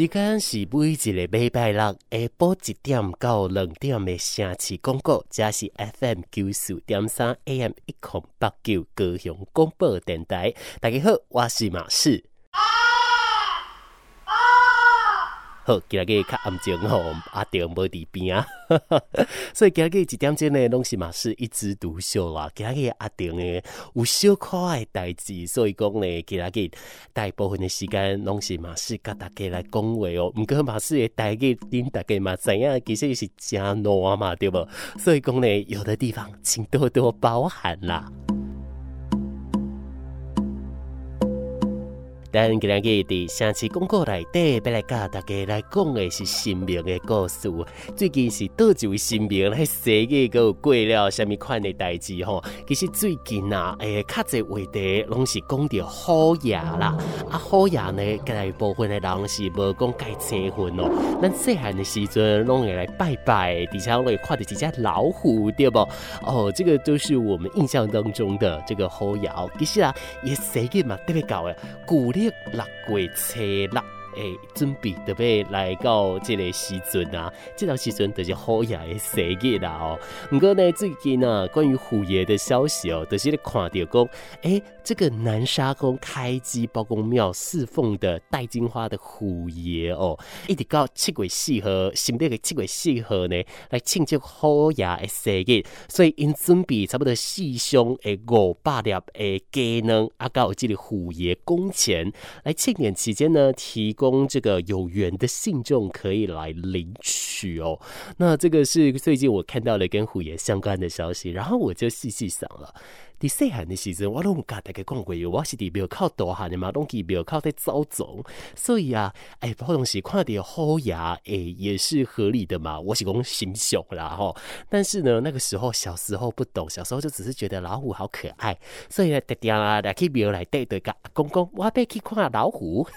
时间是每一个礼拜六下晡一点到两点的城市广告，这是 FM 九四点三 AM 一零八九高雄广播电台。大家好，我是马仕。好，今日较安静吼，阿定无伫边啊，所以今日一点钟呢，拢是嘛是一枝独秀啦。今日阿定呢有小可爱代志，所以讲呢，今日大部分的时间拢是嘛是甲大家来讲话哦。毋过马氏的代志，恁大家嘛知影，其实是真烂嘛，对不？所以讲呢，有的地方请多多包涵啦。但今日伫城市广告内底，要来甲大家来讲的是神明的故事。最近是倒一位神明来生日，阁有过了什么款的代志吼？其实最近啊，诶、较侪话题拢是讲到虎爷啦。啊，虎爷呢，大部分的人是无讲该称呼哦。咱细汉的时阵拢会来拜拜，底下会看到一只老虎，对不？哦，这个都是我们印象当中的这个虎爷。其实啊，也生日嘛特别高诶，古。六月初六，诶，准备特别来到这个时阵啊，这条时阵就是虎爷的生日啦哦。不过呢，最近啊，关于虎爷的消息哦，就是咧看到讲，诶。这个南沙宫开基包公庙侍奉的戴金花的虎爷哦，一直到七月四号，新历的七月四号呢，来庆祝虎爷的生日，所以因准备差不多四箱诶五百粒诶鸡卵，啊，到这里虎爷宫前来庆典期间呢，提供这个有缘的信众可以来领取哦。那这个是最近我看到了跟虎爷相关的消息，然后我就细细想了。伫细汉的时阵，我拢有甲大家讲过，我是伫庙口大汉的嘛，拢去庙口在走总，所以啊，哎、欸，不同时看到虎爷，哎、也是合理的嘛。我是讲心胸啦吼，但是呢，那个时候小时候不懂，小时候就只是觉得老虎好可爱，所以呢，特定啊，来去庙内底对甲公公，我要去看老虎，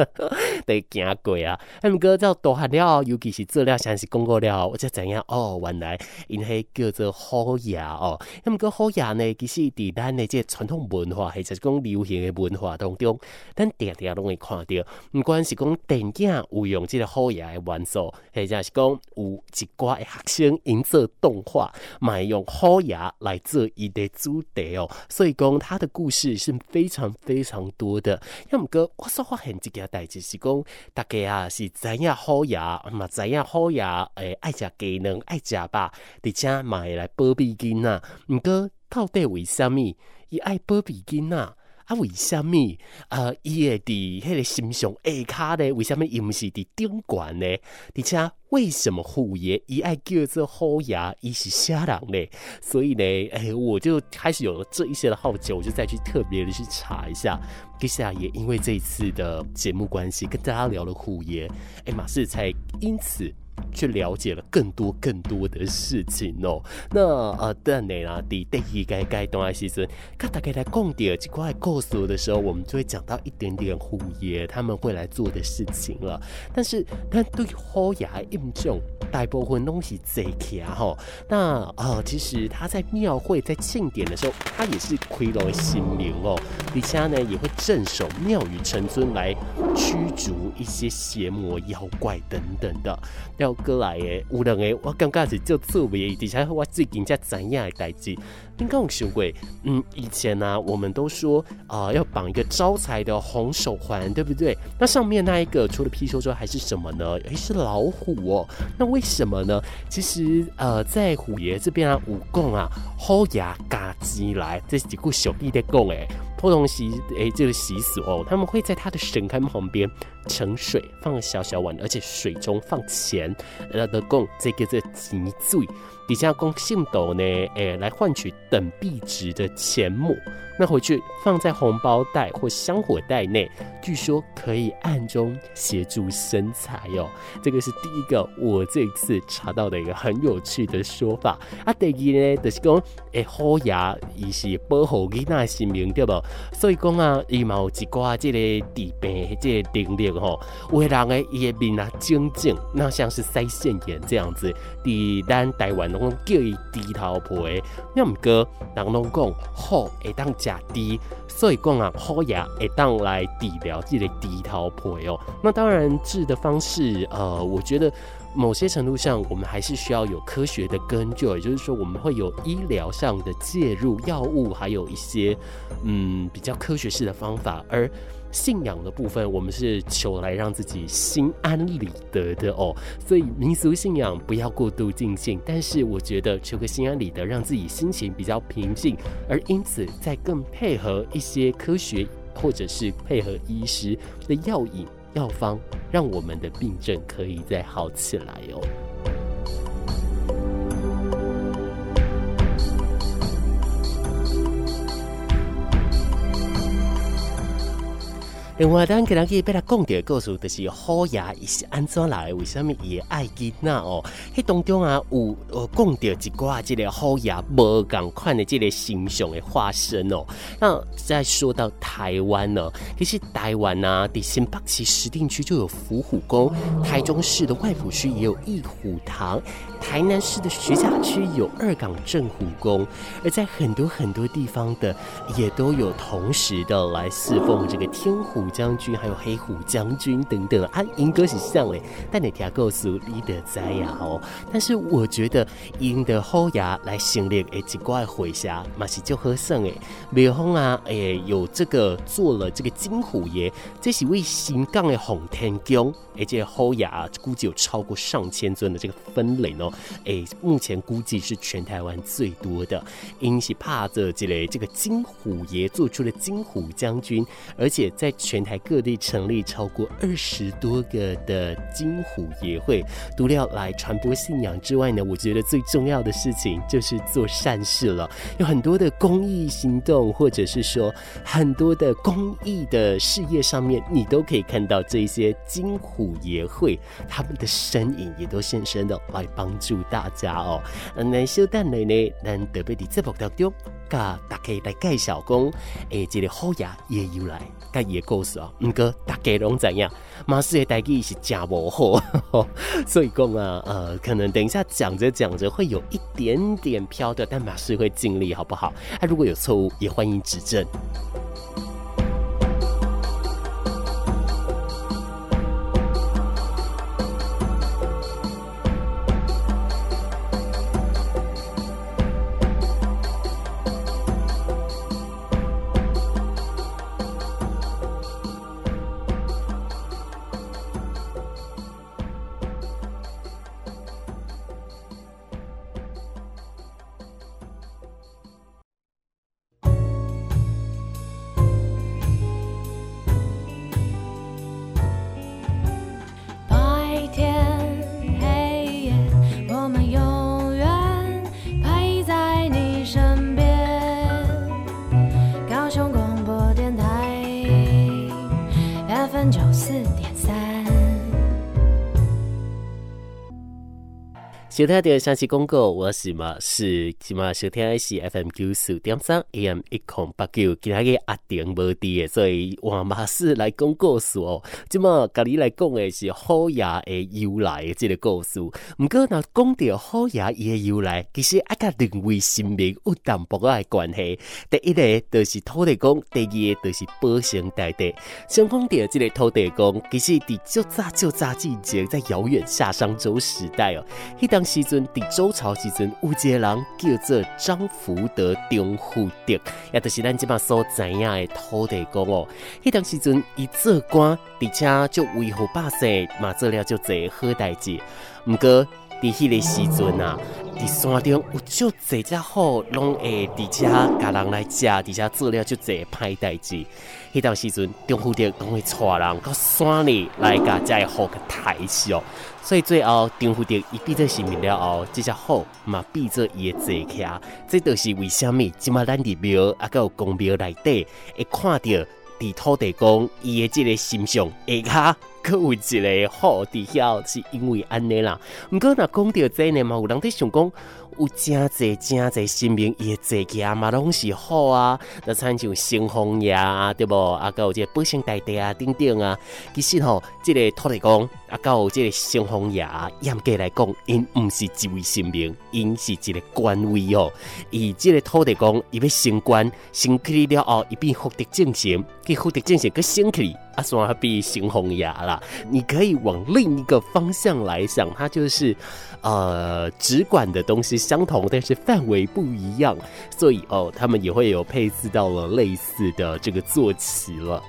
得惊鬼啊！他们哥叫大汉了，尤其是做了详细公告了，我才知影哦，原来因迄叫做虎爷哦。他们哥虎爷呢，其实。伫咱的这传统文化，或者是讲流行的文化当中，咱常常拢会看到，毋管是讲电影有用即个虎爷的元素，或者是讲有一寡的学生营造动画，买用虎爷来做伊的主题哦。所以讲他的故事是非常非常多的。要毋过我所发现一件代志是讲，大家啊是知影虎爷，嘛知影虎爷诶爱食鸡卵，爱食肉，而且买来保庇囡仔，毋过。到底为虾米？伊爱保庇囡仔啊？为虾米？呃，伊会伫迄个心上下骹呢？为虾米伊毋是伫顶悬呢？而且为什么虎爷伊爱叫做虎爷？伊是啥人呢？所以呢，诶、我就开始有了这一些的好奇，我就再去特别的去查一下。接下来也因为这一次的节目关系，跟大家聊了虎爷，诶、马氏才因此。去了解了更多更多的事情哦。那呃，等下啦，第第一阶阶段的时阵，跟大家来讲第二块故事的时候，我们就会讲到一点点虎爷他们会来做的事情了。但是，但对虎爷印象，大部分东西贼气啊哈。那呃，其实他在庙会在庆典的时候，他也是亏了心灵哦。底下呢也会镇守庙宇城尊来驱逐一些邪魔妖怪等等的。要过来诶，有两个我感觉是做特别，而且我最近才知影的代志。你刚有想过，嗯，以前呢、啊，我们都说啊、呃，要绑一个招财的红手环，对不对？那上面那一个除了貔貅之外，还是什么呢？诶，是老虎哦。那为什么呢？其实呃，在虎爷这边啊，武功啊，虎牙嘎鸡来，这是几个小弟在讲诶。普通习诶，这个习俗哦，他们会在他的神龛旁边盛水，放小小碗，而且水中放钱，然后供这个这积聚。底下供信斗呢，诶，来换取等币值的钱母，那回去放在红包袋或香火袋内，据说可以暗中协助生财哟。这个是第一个我这一次查到的一个很有趣的说法。啊，第二呢，就是讲，诶，虎牙伊是保护囡仔性命对不？所以讲啊，伊嘛有一寡这个治病这个能力吼，有的人诶伊诶面啊精精，那像是腮腺炎这样子，伫咱台湾拢叫伊猪头皮，那毋过人拢讲好会当食猪，所以讲啊好牙会当来治疗这个猪头皮哦。那当然治的方式，呃，我觉得。某些程度上，我们还是需要有科学的根据，也就是说，我们会有医疗上的介入，药物，还有一些嗯比较科学式的方法。而信仰的部分，我们是求来让自己心安理得的哦。所以民俗信仰不要过度尽兴，但是我觉得求个心安理得，让自己心情比较平静，而因此再更配合一些科学，或者是配合医师的药引。药方让我们的病症可以再好起来哦。另外，咱给人去被他讲的故事，就是虎牙伊是安怎来？为什么伊爱囡仔哦？迄当中啊，有呃讲到一挂这个虎牙无共款的这个形象的化身哦。那再说到台湾呢，其实台湾啊，在新北市石碇区就有伏虎宫，台中市的外埔区也有义虎堂，台南市的徐甲区有二港镇虎宫，而在很多很多地方的，也都有同时的来侍奉这个天虎。将军还有黑虎将军等等啊，英哥是像诶，但你听告诉你的在呀哦。但是我觉得英的后牙来成立诶，几怪回侠嘛是就喝剩诶，比如说啊，诶有这个做了这个金虎爷，这是为新港的洪天宫，而且后牙估计有超过上千尊的这个分灵哦，诶，目前估计是全台湾最多的，因是怕着这类这个金虎爷做出了金虎将军，而且在全。全台各地成立超过二十多个的金虎爷会，除了来传播信仰之外呢，我觉得最重要的事情就是做善事了。有很多的公益行动，或者是说很多的公益的事业上面，你都可以看到这些金虎爷会他们的身影，也都现身的来帮助大家哦。那小蛋奶奶，咱特别的节目当中，甲大家来介绍讲，诶，这个好爷也由来，甲伊个故事啊。毋过大家拢知影，马斯的代志是真无好，所以讲啊，呃，可能等一下讲着讲着会有一点点飘的，但马斯会尽力，好不好？啊，如果有错误，也欢迎指正。小天的详细公告，我是马是今嘛小天是 FM 九四点三 AM 一空八九，今日个阿定无伫，所以我马是来讲故事哦。今嘛甲你来讲的是虎牙的由来的这个故事。毋过若讲到虎牙伊的由来，其实啊甲两位神明有淡薄仔关系。第一个就是土地公，第二个就是保生大帝。先讲到这个土地公，其实伫就早就早之前，在遥远夏商周时代哦，迄当。时阵，伫周朝时阵，有一个人叫做张福德、张福德，也就是咱即马所知影的土地公哦。迄当时阵，伊做官，而且就维护百姓，嘛做了就侪好代志。毋过，伫迄个时阵啊，伫山中有足侪只好，拢会伫遮甲人来食，伫遮做了就侪歹代志。迄当时阵，张福德拢会带人到山里来甲遮个好个抬起哦。所以最后，张福德伊闭做神明了后，这只好嘛闭做伊的坐骑，这就是为虾米？即马咱入庙啊，个有宫庙内底会看到伫土地公伊的这个形象下骹搁有一个好伫遐是因为安尼啦。毋过若讲到这呢嘛，有人在想讲。有真侪真侪神明，伊诶坐骑嘛拢是好啊，那亲像圣王爷啊，对无？啊，还有这个保生大帝啊，等等啊。其实吼，这个土地公啊，还有这个圣王爷啊，严格来讲，因毋是一位神明，因是一个官位哦。伊这个土地公，伊要升官，升去了后，伊变福德正神，去福德正神，去升去，啊，算变圣王爷啦。你可以往另一个方向来想，它就是。呃，只管的东西相同，但是范围不一样，所以哦，他们也会有配置到了类似的这个坐骑了。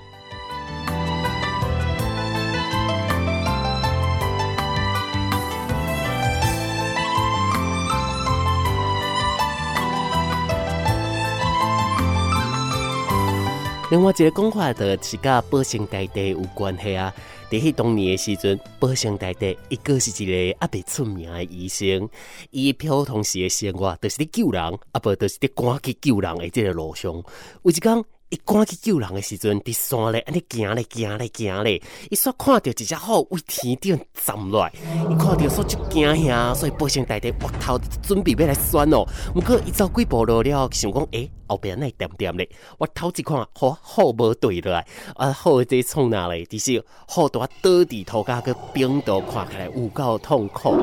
另外一个讲法就是甲保生大帝有关系啊。在迄当年的时阵，保生大帝伊个是一个啊袂出名的医生，伊普通时的生活就是在救人，啊不就是在赶去救人的这个路上，有一天。一赶去救人诶时阵，伫山咧，安尼行咧，行咧，行咧，伊煞看到一只虎为天顶站落，伊看到煞就惊吓，所以保生大帝挖头准备要来选哦。毋过伊走几步路了，想讲，诶、欸，后边那点点咧，我头一看，好虎无对落来，啊，虎在创哪咧？其实虎在倒伫涂骹个冰刀，看起来有够痛苦。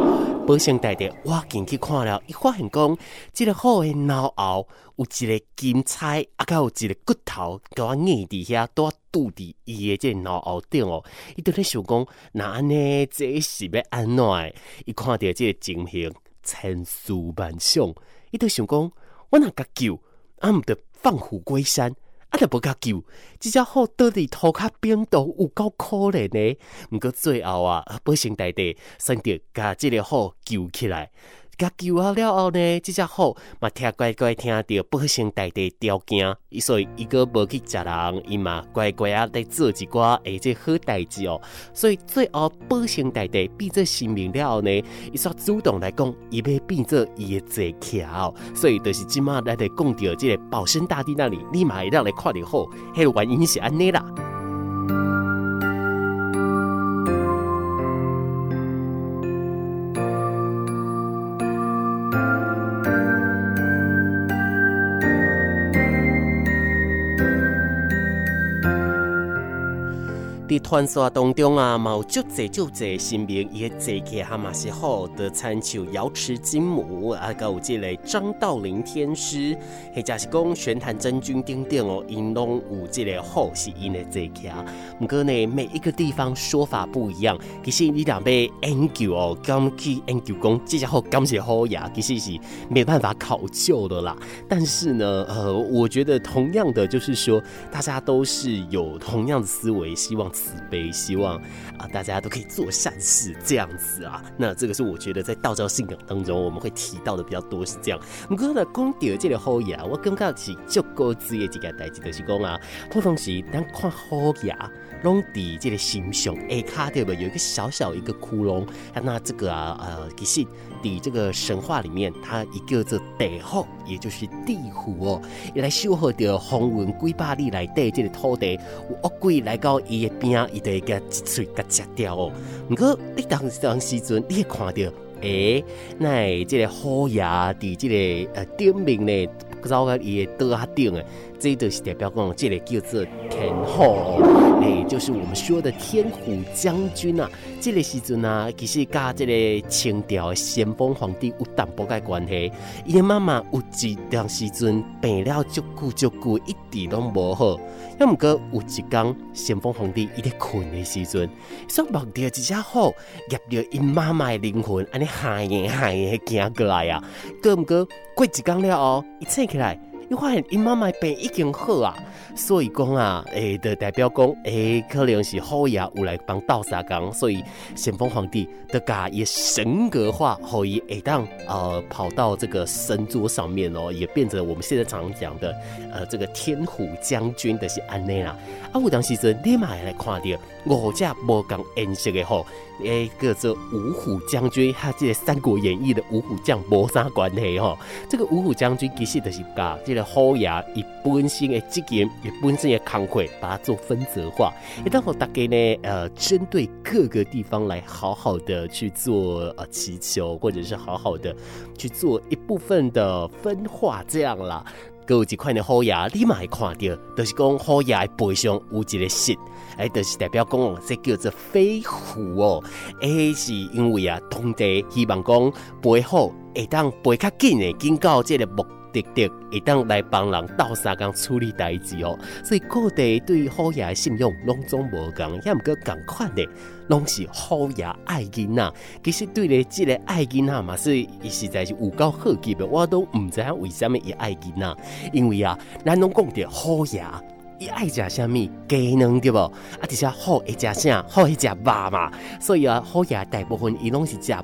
保生大帝我进去看了，伊发现讲，这个虎的脑后有一个金钗，啊，佮有一个骨头，甲我硬伫遐，拄啊拄伫伊的即个脑后顶哦。伊就咧想讲，那安尼这是要安怎诶？伊看到即个情形，千思万想，伊就想讲，我若甲救，啊，毋得放虎归山。啊！着无甲救，即只虎倒伫涂骹冰岛有够可怜呢。毋过最后啊，保生大地选择甲即个虎救起来。甲救好了后呢，这只虎嘛听乖乖听到保生大帝调教，所以伊个无去食人，伊嘛乖乖啊来做一寡诶这好代志哦。所以最后保生大帝变做神明了后呢，伊煞主动来讲，伊要变做伊的坐骑哦。所以就是即马来来讲到即个保生大帝那里，立马会让来看到虎，迄个原因是安尼啦。传说当中啊，嘛有足济足济神明，伊个坐骑还嘛是好的，参像瑶池金母啊，还有这个张道陵天师，或者是讲玄坛真君等等哦，因拢有这个好是因的坐骑。不过呢，每一个地方说法不一样，其实你两边研究哦，刚去研究讲这只好敢是好呀，其实是没办法考究的啦。但是呢，呃，我觉得同样的就是说，大家都是有同样的思维，希望。慈悲，希望啊，大家都可以做善事，这样。子啊。那这个是我觉得在道教信仰当中，我们会提到的比较多是这样。不过呢，讲到这个虎爷，我感觉是足够子的一个代志，就是讲啊，普通时咱看虎爷，拢伫这个心上下卡对不？有一个小小一个窟窿，那这个啊，呃，其实。伫这个神话里面，它一个字地虎，也就是地府哦，伊来守护着风云几百里内底这个土地，有恶鬼来到伊的边，伊就会甲一喙甲吃掉哦。不过你当当时阵，你会看到，诶、欸，那即个虎牙伫即个呃顶面呢，走到伊的桌下顶诶。这就是代表讲，这里叫做天虎，哎，就是我们说的天虎将军啊。这个时阵啊，其实跟这个清朝的咸丰皇帝有淡薄个关系。伊的妈妈有一段时阵病了足久足久，一点都无好。要毋过有一天，咸丰皇帝伊在困的时阵，煞梦到一只虎，夹着伊妈妈的灵魂，安尼喊耶喊耶行过来啊。过毋过过一天了哦，伊醒起来。你发现，因妈妈病已经好啊，所以讲啊，诶、欸，就代表讲，诶、可能是虎爷有来帮斗相共，所以咸丰皇帝的家也神格化，可以会当呃跑到这个神桌上面哦，也变成我们现在常讲的呃这个天虎将军的是安内啦。啊，有当时阵立马来看到五只无共颜色的虎，诶、欸，叫做五虎将军，他这个《三国演义》的五虎将无啥关系吼。这个五虎将军其实就是甲这个好爷以本身的经验、以本身的慷慨，把它做分则化，一旦我大概呢，呃，针对各个地方来好好的去做呃祈求，或者是好好的去做一部分的分化，这样啦。各有一款的虎牙，你嘛会看到，就是讲虎牙的背上有一个石，哎，就是代表讲这叫做飞虎哦，哎，是因为啊，当地希望讲背虎，会当背较紧的，紧到这个目滴滴，会当来帮人斗相共处理代志哦。所以各地对于好爷的信用拢总无共，也毋过共款的，拢是虎爷爱囡仔。其实对咧，即个爱囡仔嘛，所以伊实在是有够好奇的，我都毋知影为什么伊爱囡仔，因为啊，咱拢讲着虎爷。伊爱食啥物鸡卵对不？啊，而且好会食啥？好会食肉嘛。所以啊，好爷大部分伊拢是食肉，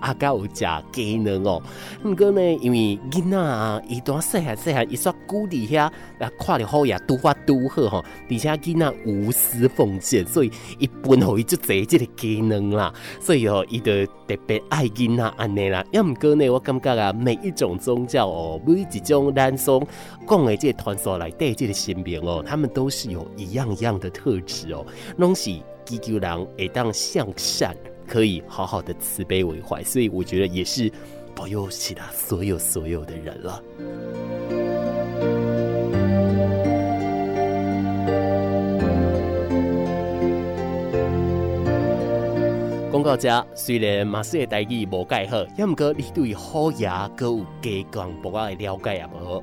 啊，甲有食鸡卵哦。毋过呢，因为囡仔啊，伊当细汉细汉，伊煞久伫遐，啊，看着好爷拄法拄好吼，而且囡仔无私奉献，所以伊分互伊足侪即个鸡卵啦。所以哦，伊就特别爱囡仔安尼啦。要毋过呢，我感觉啊，每一种宗教哦，每一种咱所讲的即个传说内底即个神明哦。他们都是有一样一样的特质哦，拢是祈求人会当向善，可以好好的慈悲为怀，所以我觉得也是保佑其他所有所有的人了。广告家虽然马氏的代志无介好，也唔过你对好爷阁有加强博爱的了解也无。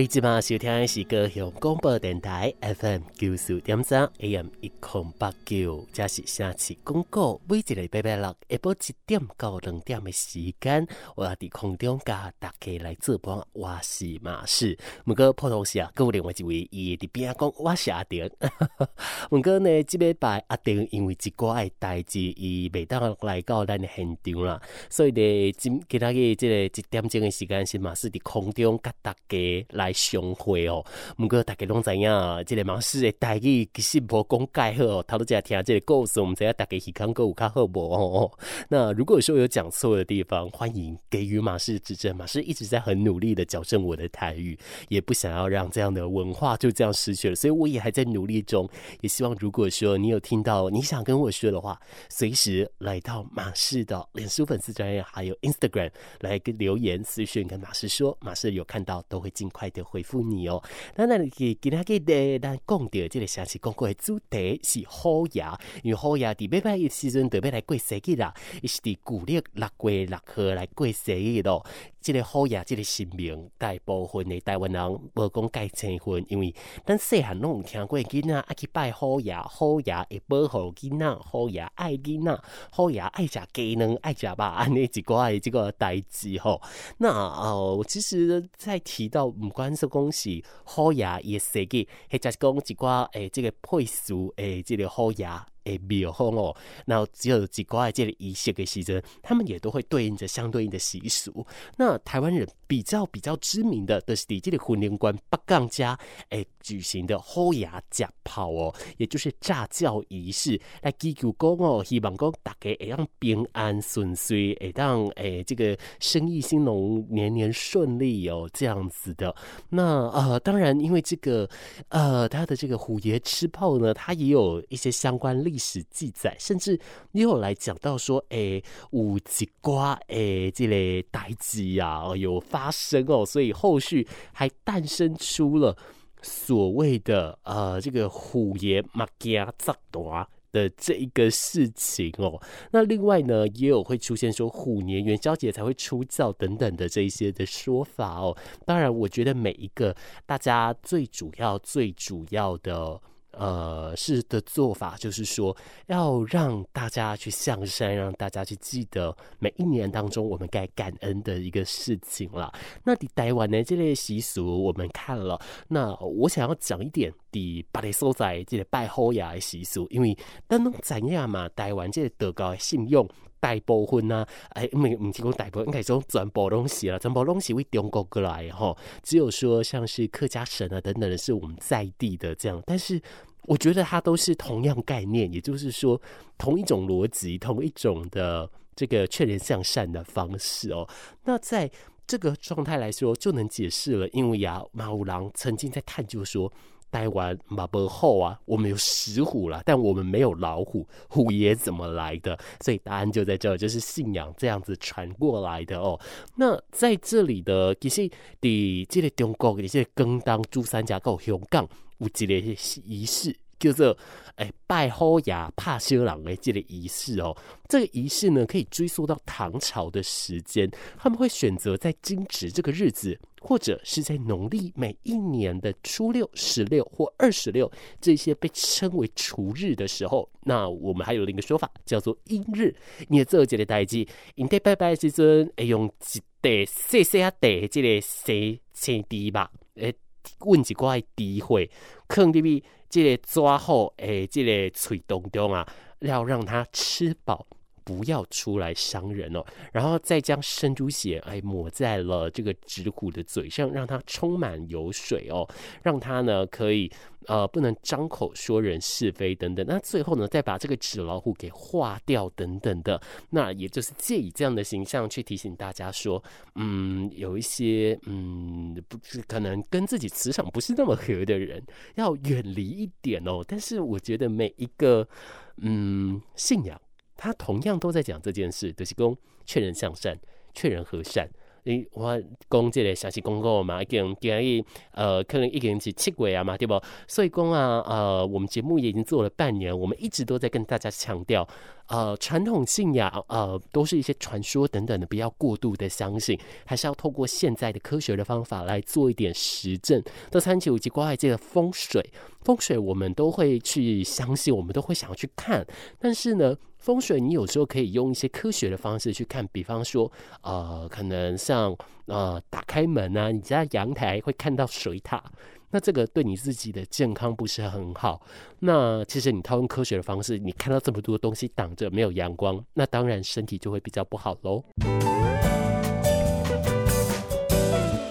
你即马收听的是高雄广播电台 FM 九四点三 AM 一空八九，这是城市广告。每一个礼拜六下晡一点到两点的时间，我要伫空中甲大家来做伴，我是马氏。毋过普通时啊，搁有另外一位伊伫边仔讲我是阿丁。毋过呢，即礼拜阿丁因为一寡诶代志，伊袂当来到咱诶现场啦，所以呢，今其他个即个一点钟诶时间是马氏伫空中甲大家。来相会哦，毋过大家拢知影，即个马氏的台语其实无讲介好哦。头拄只听即个故事，毋知影大家耳康阁有较好无哦。那如果说有讲错的地方，欢迎给予马氏指正。马氏一直在很努力的矫正我的台语，也不想要让这样的文化就这样失去了，所以我也还在努力中。也希望如果说你有听到你想跟我说的话，随时来到马氏的脸书粉丝专页，还有 Instagram 来跟留言私讯跟马氏说，马氏有看到都会尽快的回复你哦。那那给给他给的，咱讲到这个城市广告的主题是虎牙，因为好爷在礼拜的时阵特别来过生日啦，伊是伫古历六月六号来过生日咯。这个好爷，这个神明，大部分的台湾人无讲介称分，因为咱细汉拢有听过囡仔爱去拜好爷，好爷会保护囡仔，好爷爱囡仔，好爷爱食鸡卵，爱食肉，安尼一寡的这个代志吼。那哦，其实在提到唔管是讲是好爷伊的设计，或者是讲一寡诶，这个配属诶，这个好爷。诶，庙方哦，然后只有几挂这里仪式的时阵，他们也都会对应着相对应的习俗。那台湾人比较比较知名的，都是在这里婚姻观北港家诶举行的好爷吃炮哦，也就是炸轿仪式，来祈求讲哦，希望讲大家会让平安顺遂，会让诶这个生意兴隆，年年顺利哦，这样子的。那呃，当然因为这个呃，他的这个虎爷吃炮呢，他也有一些相关历史记载，甚至也有来讲到说，哎、欸，五吉瓜，哎、欸，这类代志啊，有发生哦，所以后续还诞生出了所谓的呃，这个虎爷马家扎多的这一个事情哦，那另外呢，也有会出现说虎年元宵节才会出教等等的这一些的说法哦。当然，我觉得每一个大家最主要、最主要的。呃，是的做法就是说，要让大家去向善，让大家去记得每一年当中我们该感恩的一个事情了。那在台湾呢，这类习俗我们看了，那我想要讲一点的把你所在这个拜虎爷的习俗，因为当中怎样嘛，台湾这个德高的信用大部分啊，哎，唔唔是讲大部分，应该说全部东西了，全部东西为中国过来吼，只有说像是客家省啊等等的是我们在地的这样，但是。我觉得它都是同样概念，也就是说同一种逻辑，同一种的这个劝人向善的方式哦。那在这个状态来说，就能解释了。因为呀，马五郎曾经在探究说，台湾马伯后啊，我们有石虎了，但我们没有老虎，虎爷怎么来的？所以答案就在这，就是信仰这样子传过来的哦。那在这里的其实的这个中国的这个更当珠三角够香港。有一个仪式叫做“哎拜虎爷拍烧人”的这个仪式哦，这个仪式呢可以追溯到唐朝的时间，他们会选择在惊蛰这个日子，或者是在农历每一年的初六、十六或二十六这些被称为除日的时候。那我们还有另一个说法叫做阴日。你也做这个代志，因在拜拜时阵，哎用一袋细细啊袋这个生青猪吧，哎。问一寡机会，可能比这个抓好诶，这个喙当中啊，要让他吃饱。不要出来伤人哦，然后再将生猪血哎抹在了这个纸虎的嘴上，让它充满油水哦，让它呢可以呃不能张口说人是非等等。那最后呢再把这个纸老虎给化掉等等的，那也就是借以这样的形象去提醒大家说，嗯，有一些嗯不是可能跟自己磁场不是那么合的人要远离一点哦。但是我觉得每一个嗯信仰。他同样都在讲这件事，就是讲劝人向善，劝人和善。诶，我讲这个详细公告嘛，已经建议呃，可能一个人是七月啊嘛，对不？所以讲啊，呃，我们节目也已经做了半年，我们一直都在跟大家强调，呃，传统信仰呃，都是一些传说等等的，不要过度的相信，还是要透过现在的科学的方法来做一点实证。这三七五及关外界的风水，风水我们都会去相信，我们都会想要去看，但是呢。风水，你有时候可以用一些科学的方式去看，比方说，呃，可能像呃，打开门啊，你家阳台会看到水塔，那这个对你自己的健康不是很好。那其实你套用科学的方式，你看到这么多东西挡着没有阳光，那当然身体就会比较不好喽。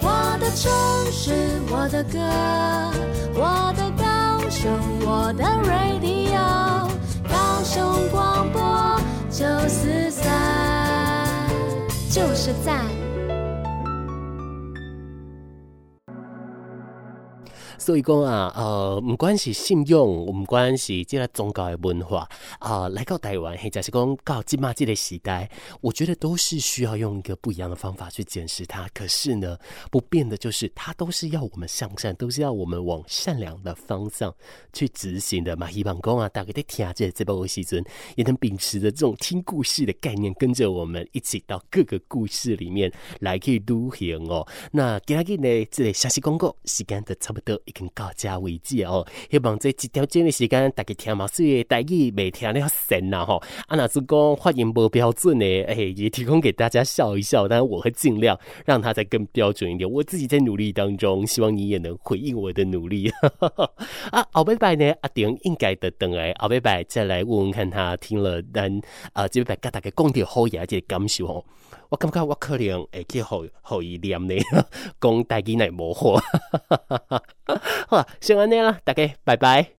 我的城市，我的歌，我的高雄，我的 radio。高雄广播九四三，就是赞。所以讲啊，呃，不管是信用，唔管是这个宗教的文化啊、来到台湾，或者是讲到今嘛这个时代，我觉得都是需要用一个不一样的方法去检视它。可是呢，不变的就是它都是要我们向善，都是要我们往善良的方向去执行的嘛。希望讲啊，大家在听这这部戏阵，也能秉持着这种听故事的概念，跟着我们一起到各个故事里面来去旅行哦。那今日呢，这个消息公告时间都差不多。已经到这为止哦，希望这一条钟的时间，大家听嘛，所以大家没听了神呐吼。啊，那是讲发音不标准的，哎、欸，也提供给大家笑一笑。但是我会尽量让它再更标准一点。我自己在努力当中，希望你也能回应我的努力。啊，后拜拜呢，阿丁应该的等来，后拜拜再来问问看他听了，但啊，这拜跟大家讲点好嘢，这个感受哦。我感觉我可能会去互互伊念呢，讲大吉乃无好。好，先安尼啦，大家拜拜。